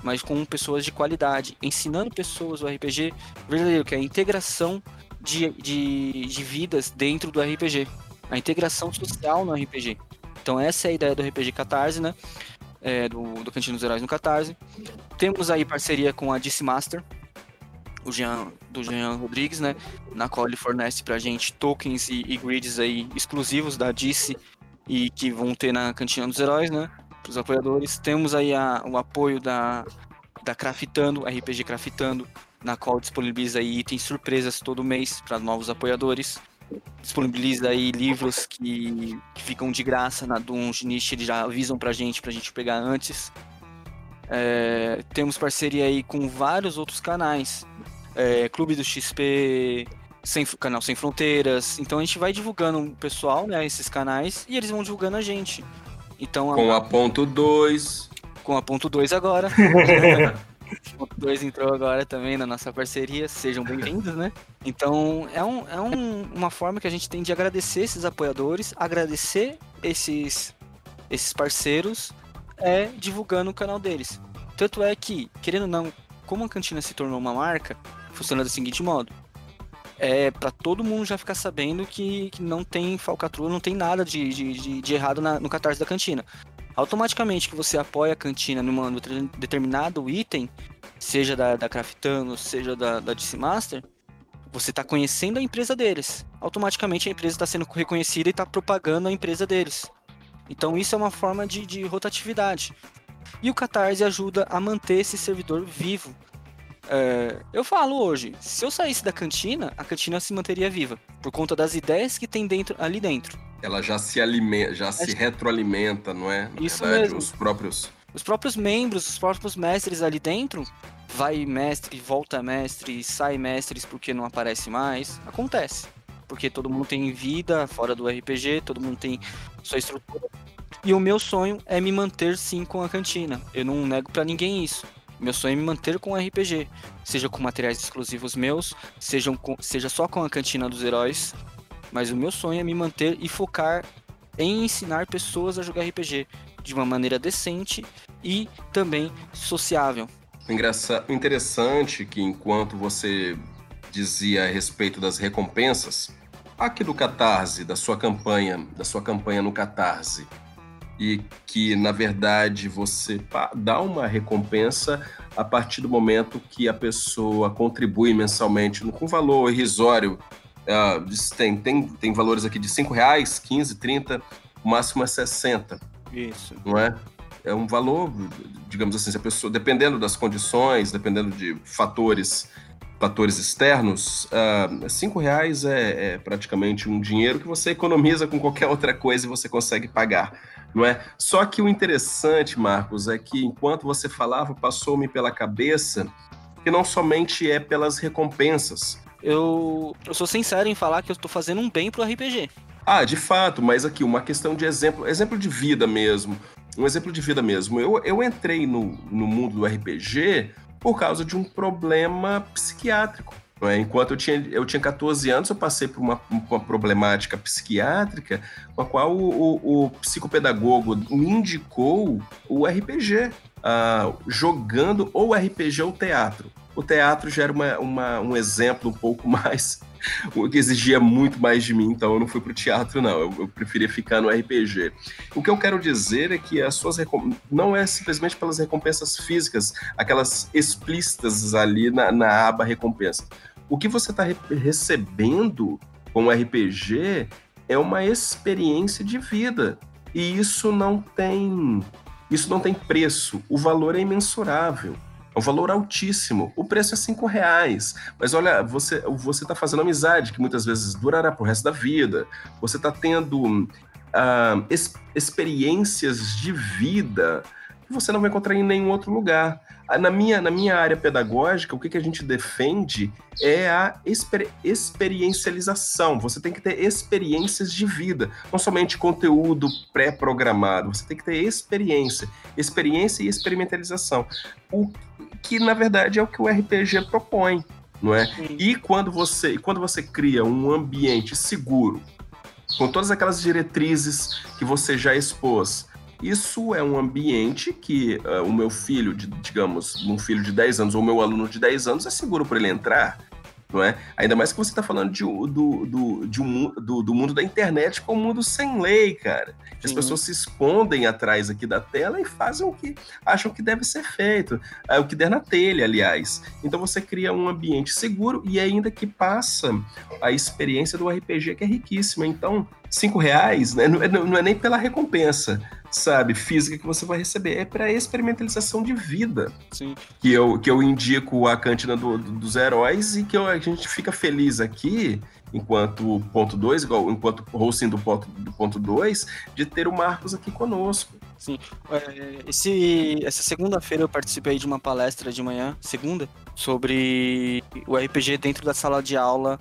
Mas com pessoas de qualidade, ensinando pessoas o RPG verdadeiro, que é a integração de, de, de vidas dentro do RPG. A integração social no RPG. Então, essa é a ideia do RPG Catarse, né? É, do, do Cantinho dos Heróis no Catarse. Temos aí parceria com a DC Master, o Jean, do Jean Rodrigues, né? Na qual ele fornece pra gente tokens e, e grids aí exclusivos da DC e que vão ter na Cantina dos Heróis, né? Para os apoiadores. Temos aí a, o apoio da, da Craftando, RPG Craftando, na qual disponibiliza aí itens surpresas todo mês para novos apoiadores. Disponibiliza aí livros que, que ficam de graça na Dungeon Niche, eles já avisam pra gente, pra gente pegar antes. É, temos parceria aí com vários outros canais. É, Clube do XP, sem, canal Sem Fronteiras. Então a gente vai divulgando o pessoal, né, esses canais, e eles vão divulgando a gente. Então, com a, a ponto 2. Com a ponto 2 agora. <laughs> ponto 2 entrou agora também na nossa parceria. Sejam bem-vindos, né? Então, é, um, é um, uma forma que a gente tem de agradecer esses apoiadores, agradecer esses, esses parceiros, é divulgando o canal deles. Tanto é que, querendo ou não, como a cantina se tornou uma marca, funciona do seguinte modo é para todo mundo já ficar sabendo que, que não tem falcatrua, não tem nada de, de, de, de errado na, no catarse da cantina. Automaticamente que você apoia a cantina num determinado item, seja da, da Craftano, seja da, da DC Master, você está conhecendo a empresa deles. Automaticamente a empresa está sendo reconhecida e está propagando a empresa deles. Então isso é uma forma de, de rotatividade. E o Catarse ajuda a manter esse servidor vivo é, eu falo hoje, se eu saísse da cantina, a cantina se manteria viva, por conta das ideias que tem dentro, ali dentro. Ela já se alimenta, já se retroalimenta, não é? Na Isso verdade, mesmo. Os próprios. Os próprios membros, os próprios mestres ali dentro, vai mestre, volta mestre, sai mestres porque não aparece mais. Acontece. Porque todo mundo tem vida fora do RPG, todo mundo tem sua estrutura. E o meu sonho é me manter sim com a cantina. Eu não nego para ninguém isso. Meu sonho é me manter com o RPG, seja com materiais exclusivos meus, seja, com, seja só com a Cantina dos Heróis, mas o meu sonho é me manter e focar em ensinar pessoas a jogar RPG de uma maneira decente e também sociável. Engraçado, interessante que enquanto você dizia a respeito das recompensas, aqui do Catarse, da sua campanha, da sua campanha no Catarse, e que na verdade você dá uma recompensa a partir do momento que a pessoa contribui mensalmente com valor irrisório. Uh, tem, tem, tem valores aqui de 5 reais, 15, 30, o máximo é 60. Isso. Não é? É um valor, digamos assim, se a pessoa, dependendo das condições, dependendo de fatores fatores externos, uh, cinco reais é, é, praticamente um dinheiro que você economiza com qualquer outra coisa e você consegue pagar, não é? Só que o interessante, Marcos, é que enquanto você falava, passou-me pela cabeça que não somente é pelas recompensas. Eu, eu sou sincero em falar que eu estou fazendo um bem pro RPG. Ah, de fato, mas aqui uma questão de exemplo, exemplo de vida mesmo. Um exemplo de vida mesmo. Eu, eu entrei no, no mundo do RPG por causa de um problema psiquiátrico. É? Enquanto eu tinha, eu tinha 14 anos, eu passei por uma, uma problemática psiquiátrica com a qual o, o, o psicopedagogo me indicou o RPG, uh, ah, jogando ou RPG ou teatro. O teatro já era uma, uma, um exemplo um pouco <laughs> mais o que exigia muito mais de mim, então eu não fui pro teatro, não. Eu, eu preferia ficar no RPG. O que eu quero dizer é que as suas não é simplesmente pelas recompensas físicas, aquelas explícitas ali na, na aba recompensa. O que você está re recebendo com o RPG é uma experiência de vida. E isso não tem. Isso não tem preço. O valor é imensurável. É um valor altíssimo. O preço é cinco reais. Mas olha, você você está fazendo amizade que muitas vezes durará pro resto da vida. Você está tendo uh, experiências de vida que você não vai encontrar em nenhum outro lugar. Ah, na minha, na minha área pedagógica, o que, que a gente defende é a exper experiencialização. Você tem que ter experiências de vida, não somente conteúdo pré-programado. Você tem que ter experiência, experiência e experimentalização. O que, na verdade, é o que o RPG propõe, não é? E quando você, quando você cria um ambiente seguro, com todas aquelas diretrizes que você já expôs, isso é um ambiente que uh, o meu filho, de, digamos, um filho de 10 anos ou meu aluno de 10 anos é seguro para ele entrar, não é? Ainda mais que você está falando de, do, do, de um, do, do, mundo da internet com um mundo sem lei, cara. As pessoas se escondem atrás aqui da tela e fazem o que acham que deve ser feito, é o que der na telha, aliás. Então você cria um ambiente seguro e ainda que passa a experiência do RPG que é riquíssima. Então, cinco reais, né? Não é, não é nem pela recompensa, sabe, física que você vai receber, é para experimentalização de vida. Sim. Que eu, que eu indico a cantina do, do, dos heróis e que eu, a gente fica feliz aqui, enquanto ponto 2, igual enquanto hosting do ponto 2, do ponto dois, de ter o Marcos aqui conosco. Sim. É, esse, essa segunda-feira eu participei de uma palestra de manhã, segunda, sobre o RPG dentro da sala de aula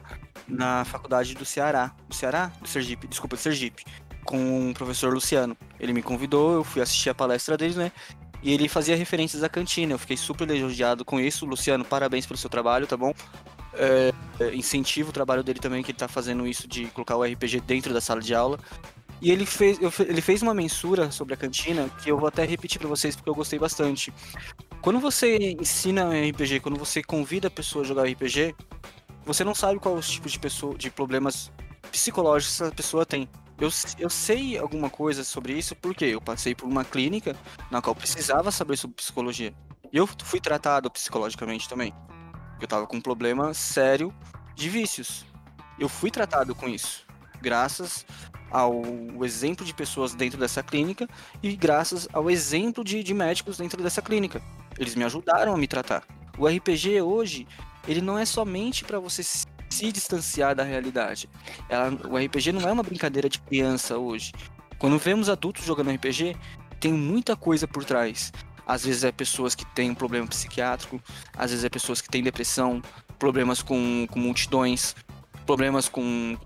na faculdade do Ceará. Do Ceará? Do Sergipe, desculpa, do Sergipe. Com o professor Luciano. Ele me convidou, eu fui assistir a palestra dele, né? E ele fazia referências à cantina. Eu fiquei super elogiado com isso. Luciano, parabéns pelo seu trabalho, tá bom? É, incentivo o trabalho dele também, que ele tá fazendo isso de colocar o RPG dentro da sala de aula. E ele fez, eu, ele fez uma mensura sobre a cantina que eu vou até repetir para vocês porque eu gostei bastante. Quando você ensina RPG, quando você convida a pessoa a jogar RPG, você não sabe qual os tipos de, pessoa, de problemas psicológicos essa pessoa tem. Eu, eu sei alguma coisa sobre isso porque eu passei por uma clínica na qual precisava saber sobre psicologia. E eu fui tratado psicologicamente também. Eu tava com um problema sério de vícios. Eu fui tratado com isso. Graças ao exemplo de pessoas dentro dessa clínica e graças ao exemplo de, de médicos dentro dessa clínica. Eles me ajudaram a me tratar. O RPG hoje ele não é somente para você se distanciar da realidade. Ela, o RPG não é uma brincadeira de criança hoje. Quando vemos adultos jogando RPG, tem muita coisa por trás. Às vezes é pessoas que têm um problema psiquiátrico, às vezes é pessoas que têm depressão, problemas com, com multidões, problemas com.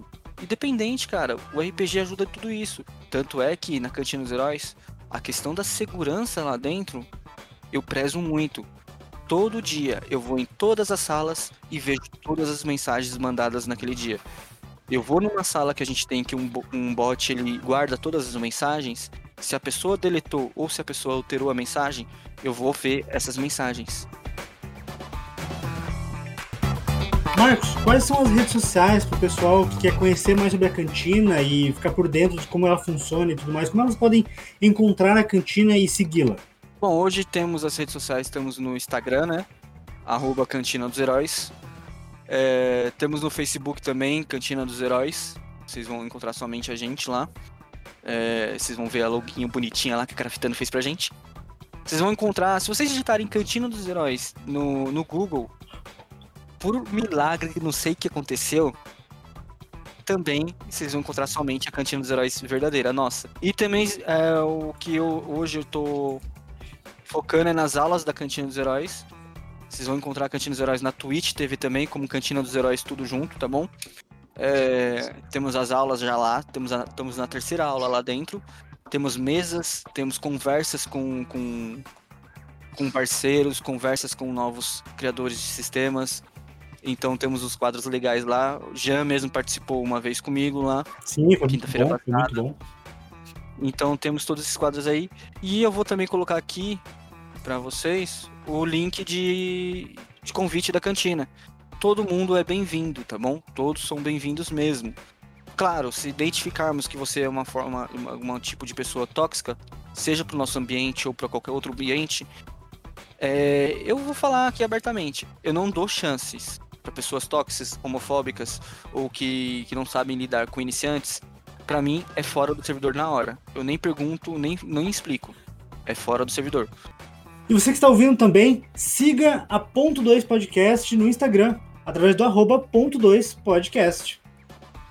Independente, cara, o RPG ajuda tudo isso. Tanto é que na Cantina dos Heróis, a questão da segurança lá dentro, eu prezo muito todo dia eu vou em todas as salas e vejo todas as mensagens mandadas naquele dia. Eu vou numa sala que a gente tem que um, um bot ele guarda todas as mensagens. Se a pessoa deletou ou se a pessoa alterou a mensagem, eu vou ver essas mensagens. Marcos, quais são as redes sociais para o pessoal que quer conhecer mais sobre a cantina e ficar por dentro de como ela funciona e tudo mais? Como elas podem encontrar a cantina e segui-la? Bom, hoje temos as redes sociais, estamos no Instagram, né? Arroba Cantina dos Heróis. É, temos no Facebook também, Cantina dos Heróis. Vocês vão encontrar somente a gente lá. É, vocês vão ver a loguinha bonitinha lá que a Grafitano fez pra gente. Vocês vão encontrar, se vocês digitarem Cantina dos Heróis no, no Google, por milagre, não sei o que aconteceu, também vocês vão encontrar somente a Cantina dos Heróis verdadeira, nossa. E também é, o que eu, hoje eu tô focando é nas aulas da Cantina dos Heróis. Vocês vão encontrar a Cantina dos Heróis na Twitch TV também, como Cantina dos Heróis tudo junto, tá bom? É, temos as aulas já lá, temos a, estamos na terceira aula lá dentro. Temos mesas, temos conversas com, com, com parceiros, conversas com novos criadores de sistemas. Então temos os quadros legais lá. O Jean mesmo participou uma vez comigo lá. Sim, foi quinta-feira passada. Foi muito bom. Então temos todos esses quadros aí. E eu vou também colocar aqui para vocês o link de, de convite da cantina. Todo mundo é bem-vindo, tá bom? Todos são bem-vindos mesmo. Claro, se identificarmos que você é uma forma, um tipo de pessoa tóxica, seja para o nosso ambiente ou para qualquer outro ambiente, é, eu vou falar aqui abertamente. Eu não dou chances para pessoas tóxicas, homofóbicas ou que, que não sabem lidar com iniciantes. Para mim, é fora do servidor na hora. Eu nem pergunto, nem, nem explico. É fora do servidor. E você que está ouvindo também, siga a Ponto 2 Podcast no Instagram, através do arroba ponto 2 podcast.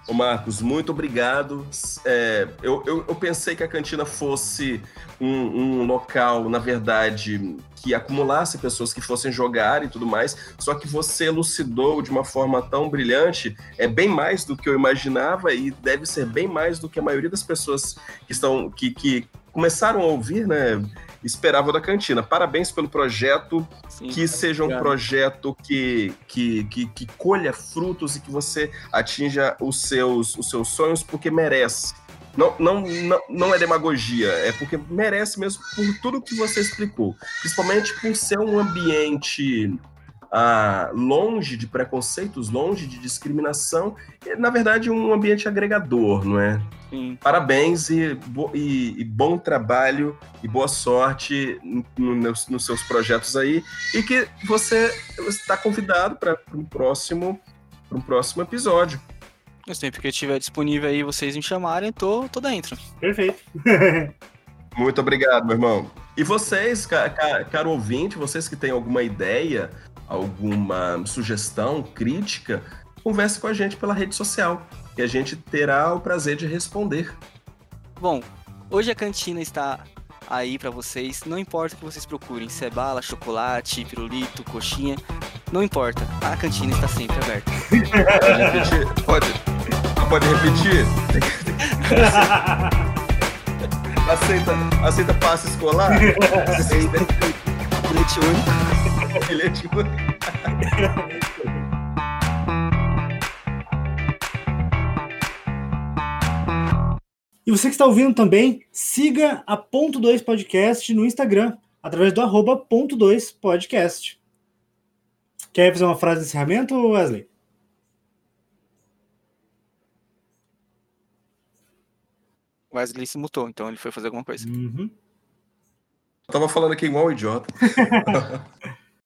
Ô Marcos, muito obrigado. É, eu, eu, eu, pensei que a cantina fosse um, um, local, na verdade, que acumulasse pessoas que fossem jogar e tudo mais, só que você elucidou de uma forma tão brilhante, é bem mais do que eu imaginava e deve ser bem mais do que a maioria das pessoas que estão que, que começaram a ouvir, né? Esperava da cantina. Parabéns pelo projeto, Sim, que seja um projeto que, que, que, que, colha frutos e que você atinja os seus, os seus sonhos, porque merece. Não, não, não, não é demagogia, é porque merece mesmo por tudo que você explicou. Principalmente por ser um ambiente ah, longe de preconceitos, longe de discriminação, e, na verdade um ambiente agregador, não é? Sim. Parabéns e, e, e, bom trabalho e boa sorte no, nos, nos, seus projetos aí e que você está convidado para um próximo para um próximo episódio. Sempre que eu estiver disponível aí, vocês me chamarem, tô, tô dentro. Perfeito. <laughs> Muito obrigado, meu irmão. E vocês, caro ouvinte, vocês que têm alguma ideia alguma sugestão, crítica, converse com a gente pela rede social, que a gente terá o prazer de responder. Bom, hoje a cantina está aí para vocês, não importa o que vocês procurem, se é bala, chocolate, pirulito, coxinha, não importa, a cantina está sempre aberta. Pode repetir? Pode, pode repetir? aceita, aceita passe escolar? <laughs> Aceita. Bilhete único. Ele é tipo. E você que está ouvindo também, siga a Ponto 2 Podcast no Instagram, através do arroba ponto 2 podcast. Quer fazer uma frase de encerramento, Wesley? Wesley se mutou, então ele foi fazer alguma coisa. Uhum. Eu tava falando aqui igual um idiota. <laughs>